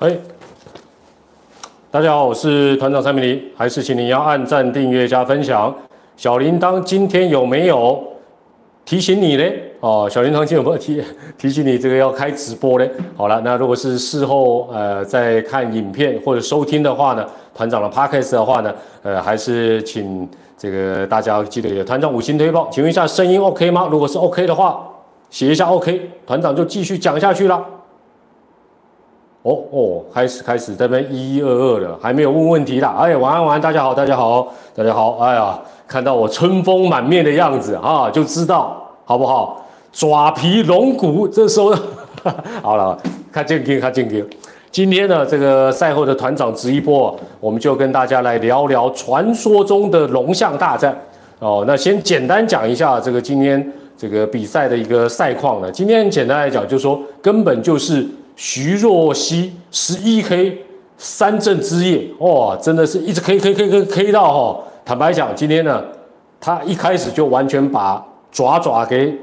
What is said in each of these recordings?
哎，大家好，我是团长蔡明黎，还是请你要按赞、订阅、加分享。小铃铛今天有没有提醒你呢？哦，小铃铛今天有没有提 提醒你这个要开直播呢？好了，那如果是事后呃在看影片或者收听的话呢，团长的 podcast 的话呢，呃，还是请这个大家记得有团长五星推报。请问一下声音 OK 吗？如果是 OK 的话，写一下 OK，团长就继续讲下去了。哦哦，开始开始这边一一二二的，还没有问问题啦。哎，晚安晚安，大家好，大家好，大家好。哎呀，看到我春风满面的样子啊，就知道好不好？爪皮龙骨，这时候 好了，看健康，看健康。今天呢，这个赛后的团长直一波，我们就跟大家来聊聊传说中的龙象大战。哦，那先简单讲一下这个今天这个比赛的一个赛况呢。今天简单来讲，就是说根本就是。徐若曦十一 K 三阵之夜，哇，真的是一直 K K K K K 到哈。坦白讲，今天呢，他一开始就完全把爪爪给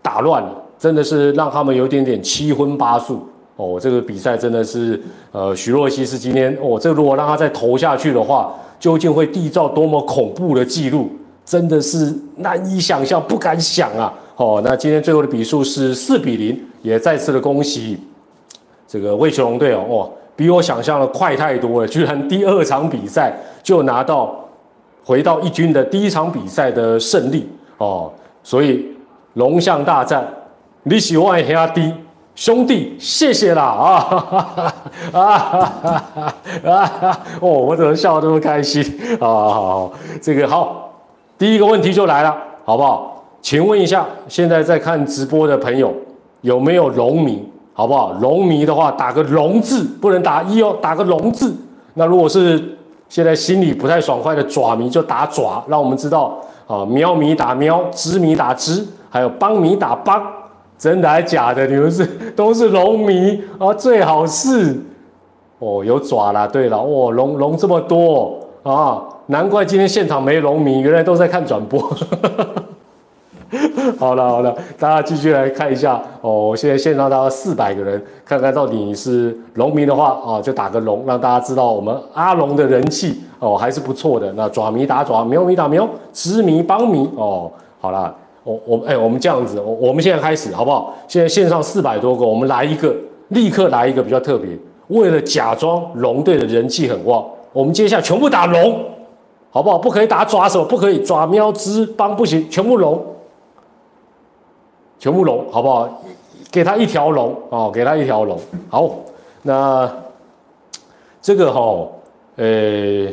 打乱了，真的是让他们有点点七荤八素哦。这个比赛真的是，呃，徐若曦是今天哦，这如果让他再投下去的话，究竟会缔造多么恐怖的记录，真的是难以想象，不敢想啊。哦，那今天最后的比数是四比零，也再次的恭喜。这个魏球龙队哦，哇，比我想象的快太多了，居然第二场比赛就拿到回到一军的第一场比赛的胜利哦，所以龙象大战，你喜欢兄弟兄弟，谢谢啦啊啊啊！哦，我怎么笑得这么开心啊？好好，这个好，第一个问题就来了，好不好？请问一下，现在在看直播的朋友有没有龙民？好不好？龙迷的话，打个龙字，不能打一哦，打个龙字。那如果是现在心里不太爽快的爪迷，就打爪，让我们知道啊。喵迷打喵，知迷打知，还有帮迷打帮，真的还假的？你们是 都是龙迷啊？最好是哦，有爪啦。对了，哦，龙龙这么多啊，难怪今天现场没龙迷，原来都在看转播。好了好了，大家继续来看一下哦。现在线上大概四百个人，看看到底是农民的话啊，就打个龙，让大家知道我们阿龙的人气哦还是不错的。那爪迷打爪，喵迷打喵，知迷帮迷哦。好了，我我哎，我们这样子，我我们现在开始好不好？现在线上四百多个，我们来一个，立刻来一个比较特别。为了假装龙队的人气很旺，我们接下来全部打龙，好不好？不可以打爪手，不可以爪喵之帮不行，全部龙。全部龙，好不好？给他一条龙哦，给他一条龙。好，那这个哈，呃，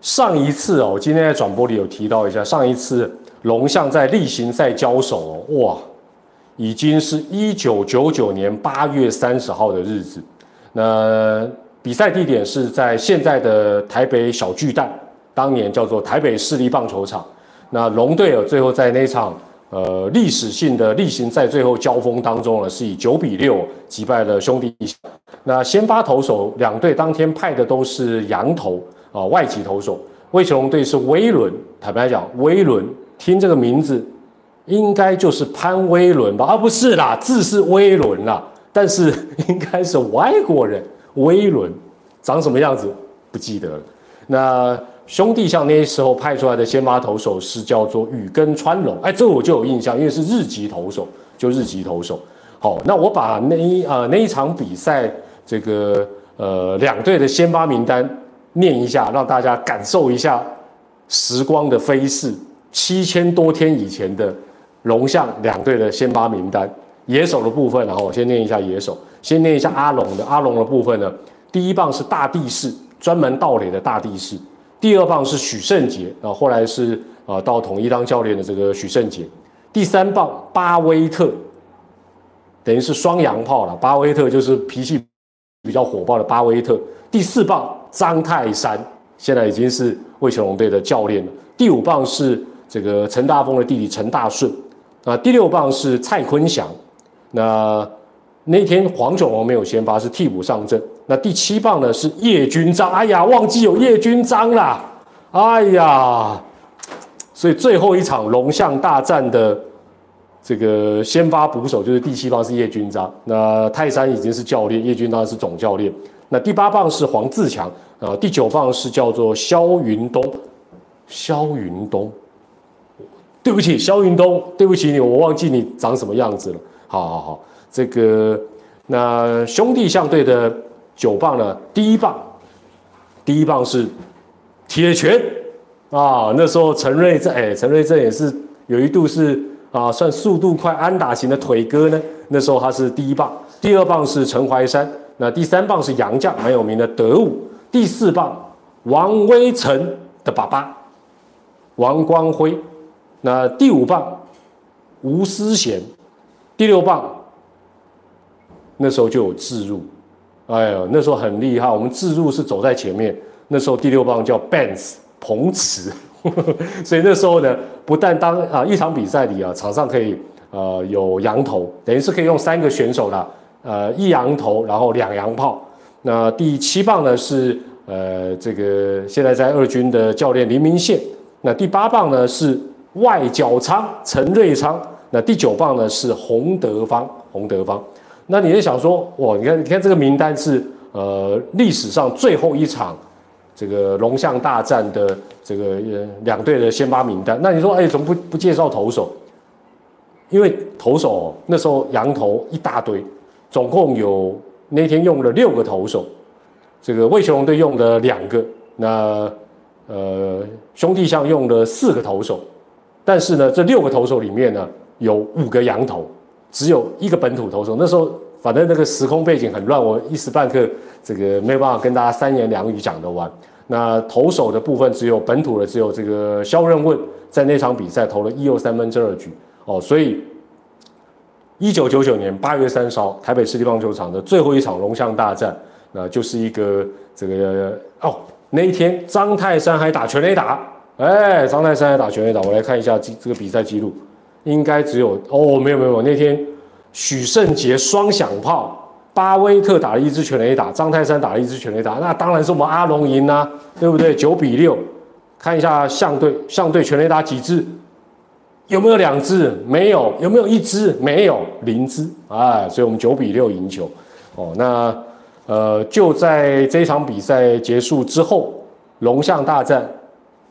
上一次哦，今天在转播里有提到一下，上一次龙象在例行赛交手哦，哇，已经是一九九九年八月三十号的日子。那比赛地点是在现在的台北小巨蛋，当年叫做台北市立棒球场。那龙队友，最后在那场。呃，历史性的例行赛最后交锋当中呢，是以九比六击败了兄弟。那先发投手两队当天派的都是洋投啊，外籍投手。魏球龙队是威伦，坦白讲，威伦听这个名字，应该就是潘威伦吧？啊，不是啦，字是威伦啦，但是应该是外国人。威伦长什么样子不记得了。那。兄弟像那时候派出来的先发投手是叫做宇根川龙，哎，这个我就有印象，因为是日籍投手，就日籍投手。好，那我把那一呃那一场比赛这个呃两队的先发名单念一下，让大家感受一下时光的飞逝，七千多天以前的龙象两队的先发名单。野手的部分，然后我先念一下野手，先念一下阿龙的阿龙的部分呢，第一棒是大地士，专门盗垒的大地士。第二棒是许胜杰啊，后来是啊到统一当教练的这个许胜杰。第三棒巴威特，等于是双洋炮了。巴威特就是脾气比较火爆的巴威特。第四棒张泰山，现在已经是魏全龙队的教练了。第五棒是这个陈大峰的弟弟陈大顺啊。第六棒是蔡坤祥。那那天黄九龙没有先发，是替补上阵。那第七棒呢是叶军章，哎呀，忘记有叶军章啦，哎呀，所以最后一场龙象大战的这个先发捕手就是第七棒是叶军章，那泰山已经是教练，叶军章是总教练。那第八棒是黄自强啊，第九棒是叫做肖云东。肖云东，对不起，肖云东，对不起你，我忘记你长什么样子了。好好好，这个那兄弟象队的九棒呢？第一棒，第一棒是铁拳啊。那时候陈瑞正，哎，陈瑞正也是有一度是啊，算速度快、安打型的腿哥呢。那时候他是第一棒，第二棒是陈怀山，那第三棒是杨将，蛮有名的德武。第四棒王威成的爸爸。王光辉，那第五棒吴思贤，第六棒那时候就有自入，哎呦，那时候很厉害。我们自入是走在前面，那时候第六棒叫 Benz 彭池，所以那时候呢，不但当啊一场比赛里啊，场上可以呃有羊头，等于是可以用三个选手啦，呃一羊头，然后两羊炮。那第七棒呢是呃这个现在在二军的教练林明宪。那第八棒呢是外角仓陈瑞昌，那第九棒呢是洪德芳，洪德芳。那你也想说，哇，你看，你看这个名单是呃历史上最后一场这个龙象大战的这个两队的先发名单。那你说，哎，怎么不不介绍投手？因为投手那时候羊头一大堆，总共有那天用了六个投手，这个魏雄龙队用了两个，那。呃，兄弟象用了四个投手，但是呢，这六个投手里面呢，有五个羊头，只有一个本土投手。那时候反正那个时空背景很乱，我一时半刻这个没有办法跟大家三言两语讲得完。那投手的部分只有本土的，只有这个肖任问在那场比赛投了一又三分之二局哦，所以一九九九年八月三十号台北市立棒球场的最后一场龙象大战，那就是一个这个哦。那一天，张泰山还打全垒打，哎，张泰山还打全垒打，我来看一下这这个比赛记录，应该只有哦，没有没有，那天许胜杰双响炮，巴威特打了一支全垒打，张泰山打了一支全垒打，那当然是我们阿龙赢啦，对不对？九比六，看一下象队，象队全垒打几支？有没有两支？没有，有没有一支？没有，零支，哎，所以我们九比六赢球，哦，那。呃，就在这场比赛结束之后，龙象大战，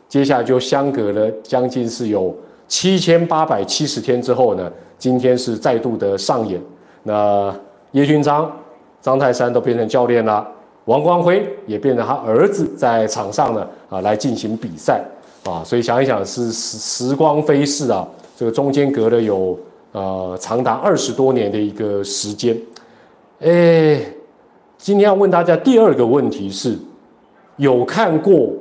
接下来就相隔了将近是有七千八百七十天之后呢，今天是再度的上演。那叶军章、张泰山都变成教练了，王光辉也变成他儿子在场上呢啊来进行比赛啊，所以想一想是时时光飞逝啊，这个中间隔了有呃长达二十多年的一个时间，哎。今天要问大家第二个问题是：有看过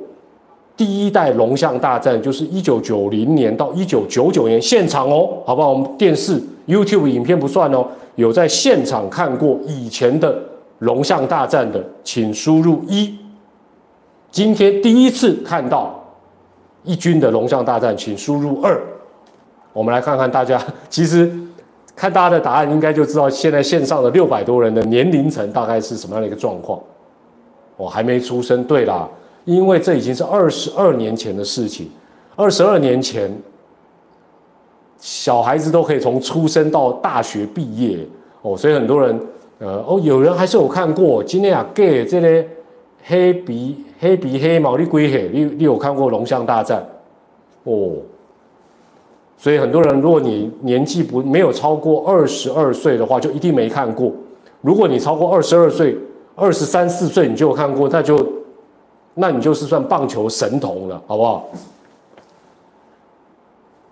第一代龙象大战，就是一九九零年到一九九九年现场哦，好不好？我们电视 YouTube 影片不算哦，有在现场看过以前的龙象大战的，请输入一。今天第一次看到一军的龙象大战，请输入二。我们来看看大家，其实。看大家的答案，应该就知道现在线上的六百多人的年龄层大概是什么样的一个状况。我还没出生，对啦，因为这已经是二十二年前的事情。二十二年前，小孩子都可以从出生到大学毕业哦，所以很多人，呃，哦，有人还是有看过。今天啊，gay 这类黑鼻黑鼻黑毛的龟黑，你你有看过《龙象大战》哦？所以很多人，如果你年纪不没有超过二十二岁的话，就一定没看过。如果你超过二十二岁、二十三四岁，你就有看过，那就那你就是算棒球神童了，好不好？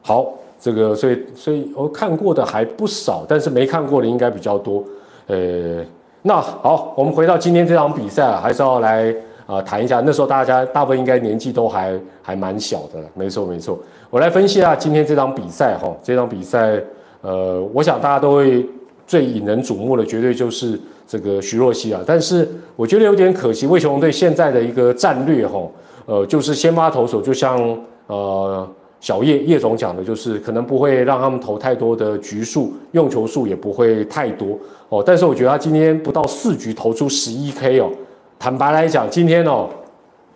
好，这个所以所以我看过的还不少，但是没看过的应该比较多。呃，那好，我们回到今天这场比赛，还是要来。啊，谈一下那时候大家大部分应该年纪都还还蛮小的，没错没错。我来分析一下今天这场比赛哈，这场比赛，呃，我想大家都会最引人瞩目的绝对就是这个徐若曦啊。但是我觉得有点可惜，魏雄队现在的一个战略哈，呃，就是先发投手，就像呃小叶叶总讲的，就是可能不会让他们投太多的局数，用球数也不会太多哦。但是我觉得他今天不到四局投出十一 K 哦。坦白来讲，今天哦，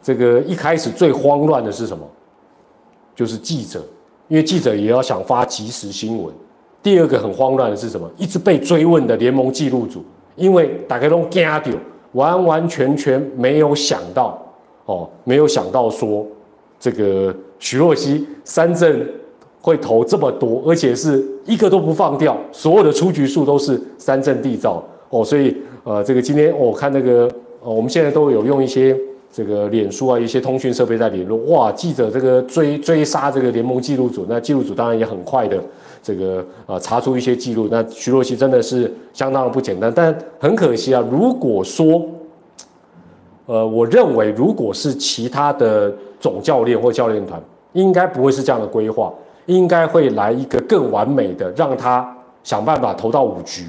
这个一开始最慌乱的是什么？就是记者，因为记者也要想发即时新闻。第二个很慌乱的是什么？一直被追问的联盟记录组，因为大家都惊掉，完完全全没有想到哦，没有想到说这个徐若曦三振会投这么多，而且是一个都不放掉，所有的出局数都是三振缔造哦，所以呃，这个今天我看那个呃，我们现在都有用一些。这个脸书啊，一些通讯设备在联络，哇！记者这个追追杀这个联盟记录组，那记录组当然也很快的，这个啊查出一些记录。那徐若曦真的是相当的不简单，但很可惜啊，如果说，呃，我认为如果是其他的总教练或教练团，应该不会是这样的规划，应该会来一个更完美的，让他想办法投到五局，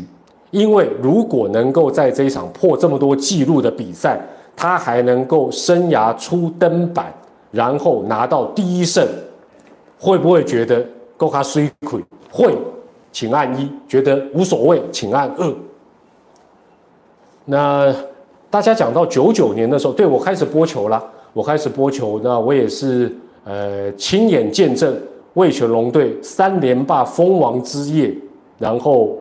因为如果能够在这一场破这么多记录的比赛。他还能够生涯初登板，然后拿到第一胜，会不会觉得够他水亏？会，请按一；觉得无所谓，请按二。那大家讲到九九年的时候，对我开始播球了，我开始播球，那我也是呃亲眼见证魏全龙队三连霸封王之夜，然后。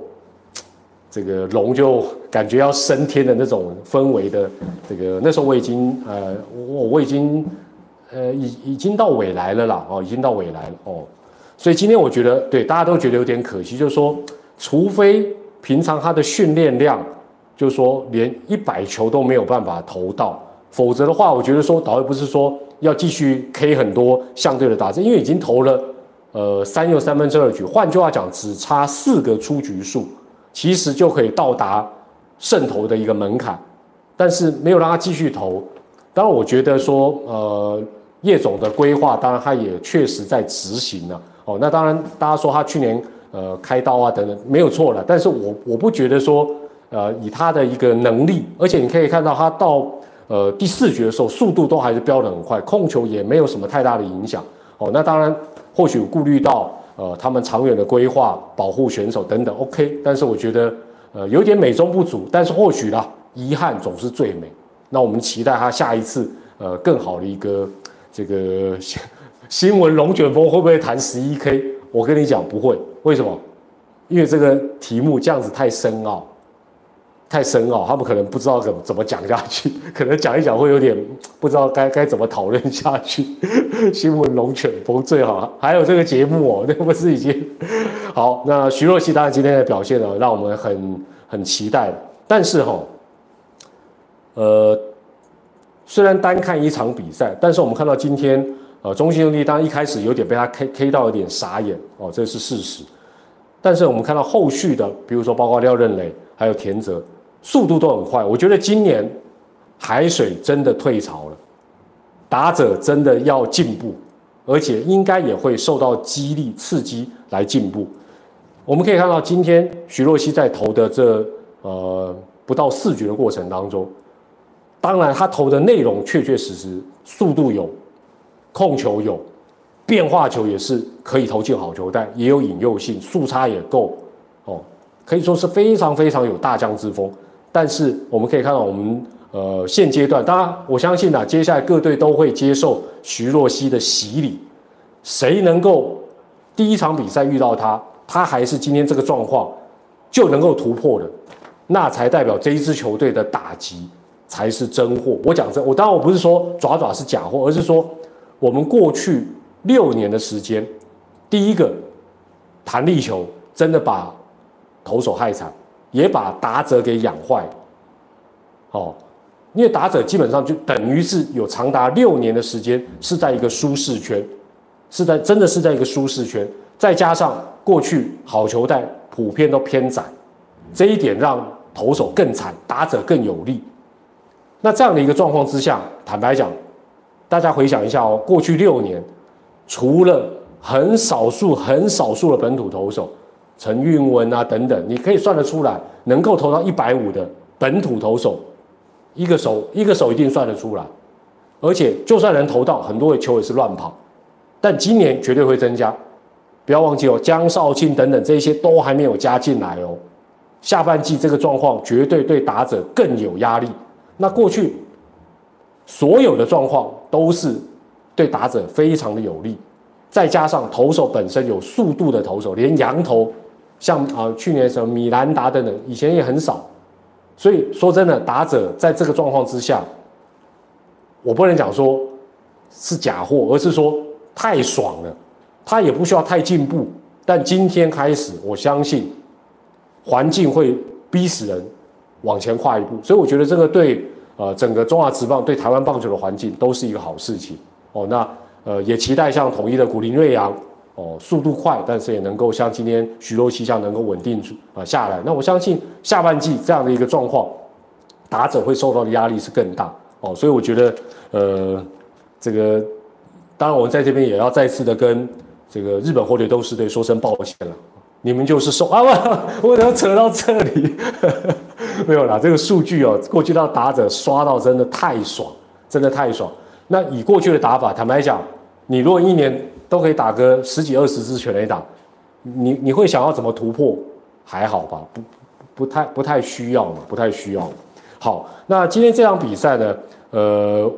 这个龙就感觉要升天的那种氛围的，这个那时候我已经呃我我已经呃已已经到尾来了啦哦已经到尾来了哦，所以今天我觉得对大家都觉得有点可惜，就是说除非平常他的训练量就是说连一百球都没有办法投到，否则的话我觉得说导演不是说要继续 K 很多相对的打针，因为已经投了呃三又三分之二局，换句话讲只差四个出局数。其实就可以到达胜投的一个门槛，但是没有让他继续投。当然，我觉得说，呃，叶总的规划，当然他也确实在执行了。哦，那当然，大家说他去年呃开刀啊等等没有错了，但是我我不觉得说，呃，以他的一个能力，而且你可以看到他到呃第四局的时候，速度都还是飙得很快，控球也没有什么太大的影响。哦，那当然或许顾虑到。呃，他们长远的规划、保护选手等等，OK。但是我觉得，呃，有点美中不足。但是或许啦，遗憾总是最美。那我们期待他下一次，呃，更好的一个这个新闻龙卷风会不会谈十一 K？我跟你讲不会，为什么？因为这个题目这样子太深奥。太深奥，他们可能不知道怎么怎么讲下去，可能讲一讲会有点不知道该该怎么讨论下去。新闻龙卷风最好，还有这个节目哦，那不是已经好？那徐若曦当然今天的表现呢，让我们很很期待。但是哈，呃，虽然单看一场比赛，但是我们看到今天呃，中信兄弟当然一开始有点被他 K K 到有点傻眼哦，这是事实。但是我们看到后续的，比如说包括廖任磊还有田泽。速度都很快，我觉得今年海水真的退潮了，打者真的要进步，而且应该也会受到激励刺激来进步。我们可以看到，今天徐若曦在投的这呃不到四局的过程当中，当然他投的内容确确实实速度有，控球有，变化球也是可以投进好球但，也有引诱性，速差也够哦，可以说是非常非常有大将之风。但是我们可以看到，我们呃现阶段，当然我相信啊，接下来各队都会接受徐若曦的洗礼。谁能够第一场比赛遇到他，他还是今天这个状况就能够突破的，那才代表这一支球队的打击才是真货。我讲真，我当然我不是说爪爪是假货，而是说我们过去六年的时间，第一个弹力球真的把投手害惨。也把打者给养坏，哦，因为打者基本上就等于是有长达六年的时间是在一个舒适圈，是在真的是在一个舒适圈，再加上过去好球带普遍都偏窄，这一点让投手更惨，打者更有利。那这样的一个状况之下，坦白讲，大家回想一下哦，过去六年，除了很少数很少数的本土投手。陈运文啊，等等，你可以算得出来，能够投到一百五的本土投手，一个手一个手一定算得出来，而且就算能投到，很多的球也是乱跑，但今年绝对会增加，不要忘记哦，江少庆等等这些都还没有加进来哦，下半季这个状况绝对对打者更有压力。那过去所有的状况都是对打者非常的有利，再加上投手本身有速度的投手，连羊头。像啊，去年什么米兰达等等，以前也很少，所以说真的，打者在这个状况之下，我不能讲说是假货，而是说太爽了，他也不需要太进步。但今天开始，我相信环境会逼死人往前跨一步，所以我觉得这个对呃整个中华职棒对台湾棒球的环境都是一个好事情哦。那呃也期待像统一的古林瑞阳哦，速度快，但是也能够像今天徐州气象能够稳定住啊下来。那我相信下半季这样的一个状况，打者会受到的压力是更大哦。所以我觉得呃这个当然我们在这边也要再次的跟。这个日本火腿斗士队说声抱歉了，你们就是受啊，我怎么扯到这里？没有啦，这个数据哦，过去到打者刷到真的太爽，真的太爽。那以过去的打法，坦白讲，你如果一年都可以打个十几二十支全垒打，你你会想要怎么突破？还好吧，不不太不太需要嘛，不太需要。好，那今天这场比赛呢，呃，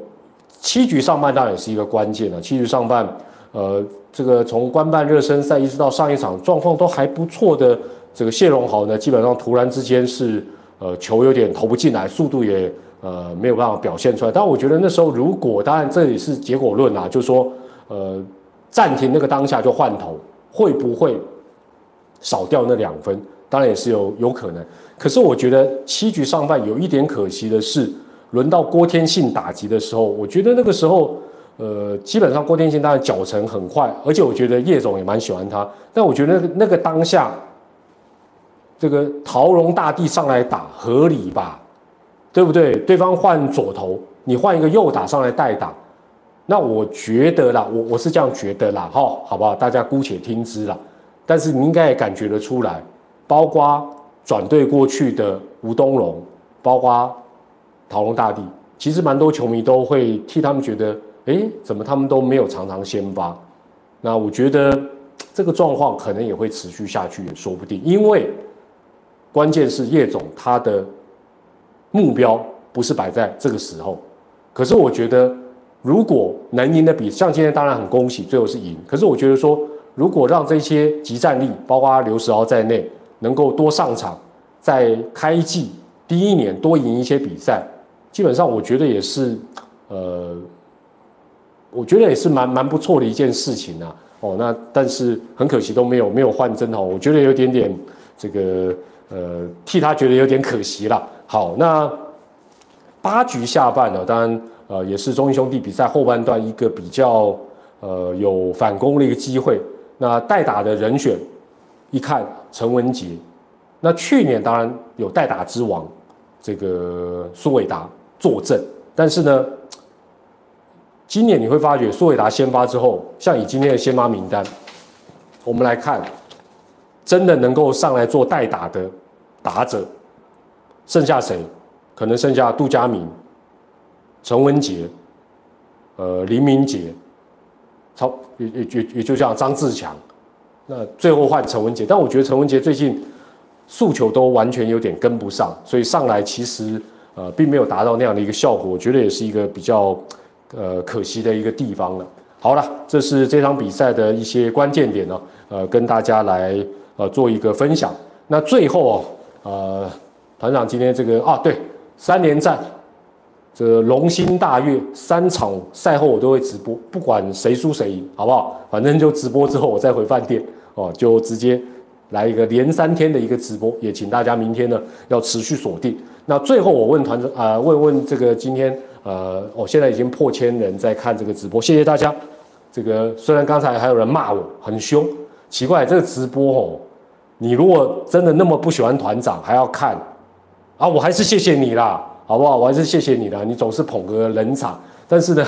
七局上半当然也是一个关键了，七局上半。呃，这个从官办热身赛一直到上一场状况都还不错的这个谢荣豪呢，基本上突然之间是呃球有点投不进来，速度也呃没有办法表现出来。但我觉得那时候如果当然这也是结果论啊，就是说呃暂停那个当下就换头，会不会少掉那两分？当然也是有有可能。可是我觉得七局上半有一点可惜的是，轮到郭天信打击的时候，我觉得那个时候。呃，基本上郭天信当然脚程很快，而且我觉得叶总也蛮喜欢他。但我觉得那个那个当下，这个桃荣大帝上来打合理吧？对不对？对方换左头，你换一个右打上来代打，那我觉得啦，我我是这样觉得啦，哈，好不好？大家姑且听之啦。但是你应该也感觉得出来，包括转队过去的吴东龙，包括桃荣大帝，其实蛮多球迷都会替他们觉得。哎，怎么他们都没有常常先发？那我觉得这个状况可能也会持续下去，也说不定。因为关键是叶总他的目标不是摆在这个时候。可是我觉得，如果能赢的比像今天，当然很恭喜，最后是赢。可是我觉得说，如果让这些集战力，包括刘石豪在内，能够多上场，在开季第一年多赢一些比赛，基本上我觉得也是呃。我觉得也是蛮蛮不错的一件事情啊，哦，那但是很可惜都没有没有换真哦，我觉得有点点这个呃替他觉得有点可惜了。好，那八局下半呢，当然呃也是中英兄弟比赛后半段一个比较呃有反攻的一个机会。那代打的人选一看陈文杰，那去年当然有代打之王这个苏伟达坐镇，但是呢。今年你会发觉苏伟达先发之后，像以今天的先发名单，我们来看，真的能够上来做代打的打者，剩下谁？可能剩下杜佳明、陈文杰、呃林明杰，超也也也也就像张志强，那最后换陈文杰，但我觉得陈文杰最近诉求都完全有点跟不上，所以上来其实呃并没有达到那样的一个效果，我觉得也是一个比较。呃，可惜的一个地方了。好了，这是这场比赛的一些关键点呢，呃，跟大家来呃做一个分享。那最后哦，呃，团长今天这个啊，对，三连战，这龙心大悦，三场赛后我都会直播，不管谁输谁赢，好不好？反正就直播之后我再回饭店哦，就直接来一个连三天的一个直播，也请大家明天呢要持续锁定。那最后我问团长啊，问问这个今天。呃，我现在已经破千人在看这个直播，谢谢大家。这个虽然刚才还有人骂我很凶，奇怪，这个直播哦，你如果真的那么不喜欢团长还要看啊，我还是谢谢你啦，好不好？我还是谢谢你啦，你总是捧个冷场。但是呢，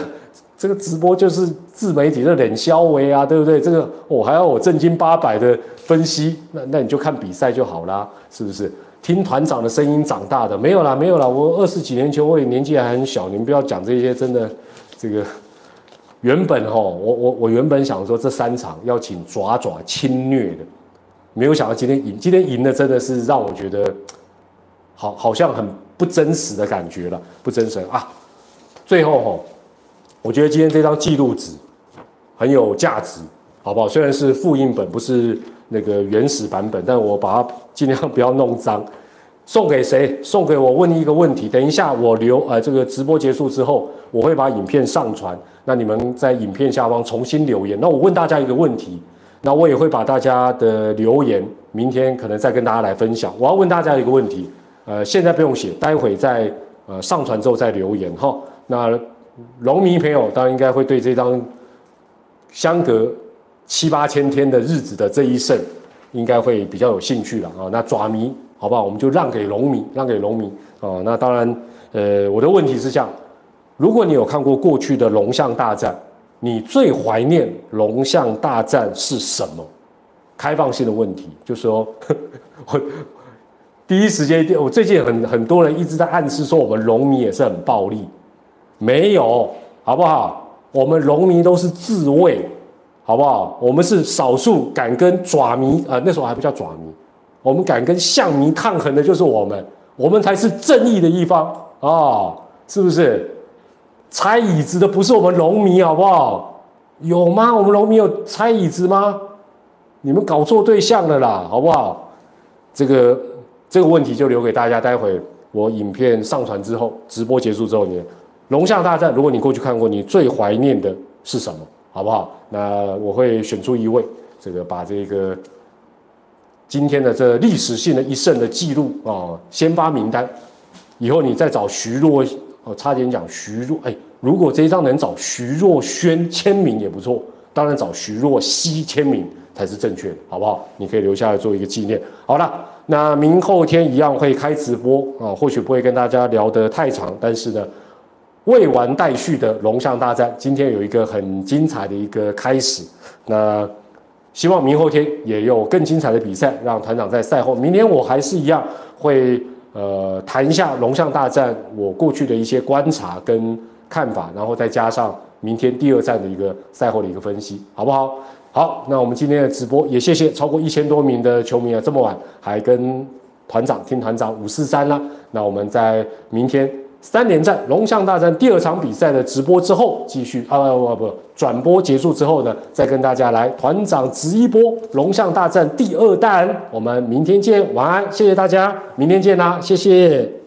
这个直播就是自媒体的冷消维啊，对不对？这个我还要我正经八百的分析，那那你就看比赛就好啦，是不是？听团长的声音长大的没有啦，没有啦，我二十几年前我也年纪还很小，你们不要讲这些，真的，这个原本哈，我我我原本想说这三场要请爪爪侵略的，没有想到今天赢，今天赢的真的是让我觉得好好像很不真实的感觉了，不真实啊。最后吼，我觉得今天这张记录纸很有价值，好不好？虽然是复印本，不是。那个原始版本，但我把它尽量不要弄脏。送给谁？送给我问一个问题。等一下我留呃这个直播结束之后，我会把影片上传。那你们在影片下方重新留言。那我问大家一个问题，那我也会把大家的留言明天可能再跟大家来分享。我要问大家一个问题，呃，现在不用写，待会在呃上传之后再留言哈。那农民朋友当然应该会对这张相隔七八千天的日子的这一胜，应该会比较有兴趣了啊。那爪迷。好不好？我们就让给农民，让给农民哦。那当然，呃，我的问题是这样：如果你有看过过去的龙象大战，你最怀念龙象大战是什么？开放性的问题，就说我第一时间，我最近很很多人一直在暗示说，我们农民也是很暴力，没有，好不好？我们农民都是自卫，好不好？我们是少数敢跟爪迷啊，那时候还不叫爪迷。我们敢跟象迷抗衡的，就是我们，我们才是正义的一方啊！是不是？拆椅子的不是我们农民，好不好？有吗？我们农民有拆椅子吗？你们搞错对象了啦，好不好？这个这个问题就留给大家，待会我影片上传之后，直播结束之后，你龙象大战，如果你过去看过，你最怀念的是什么？好不好？那我会选出一位，这个把这个。今天的这历史性的一胜的记录啊，先发名单，以后你再找徐若，哦，差点讲徐若，哎，如果这一张能找徐若瑄签名也不错，当然找徐若曦签名才是正确的，好不好？你可以留下来做一个纪念。好了，那明后天一样会开直播啊，或许不会跟大家聊得太长，但是呢，未完待续的龙象大战，今天有一个很精彩的一个开始，那。希望明后天也有更精彩的比赛，让团长在赛后。明天我还是一样会呃谈一下龙象大战我过去的一些观察跟看法，然后再加上明天第二站的一个赛后的一个分析，好不好？好，那我们今天的直播也谢谢超过一千多名的球迷啊，这么晚还跟团长听团长五四三啦。那我们在明天。三连战龙象大战第二场比赛的直播之后，继续啊不不不转播结束之后呢，再跟大家来团长直一波龙象大战第二弹，我们明天见，晚安，谢谢大家，明天见啦，谢谢。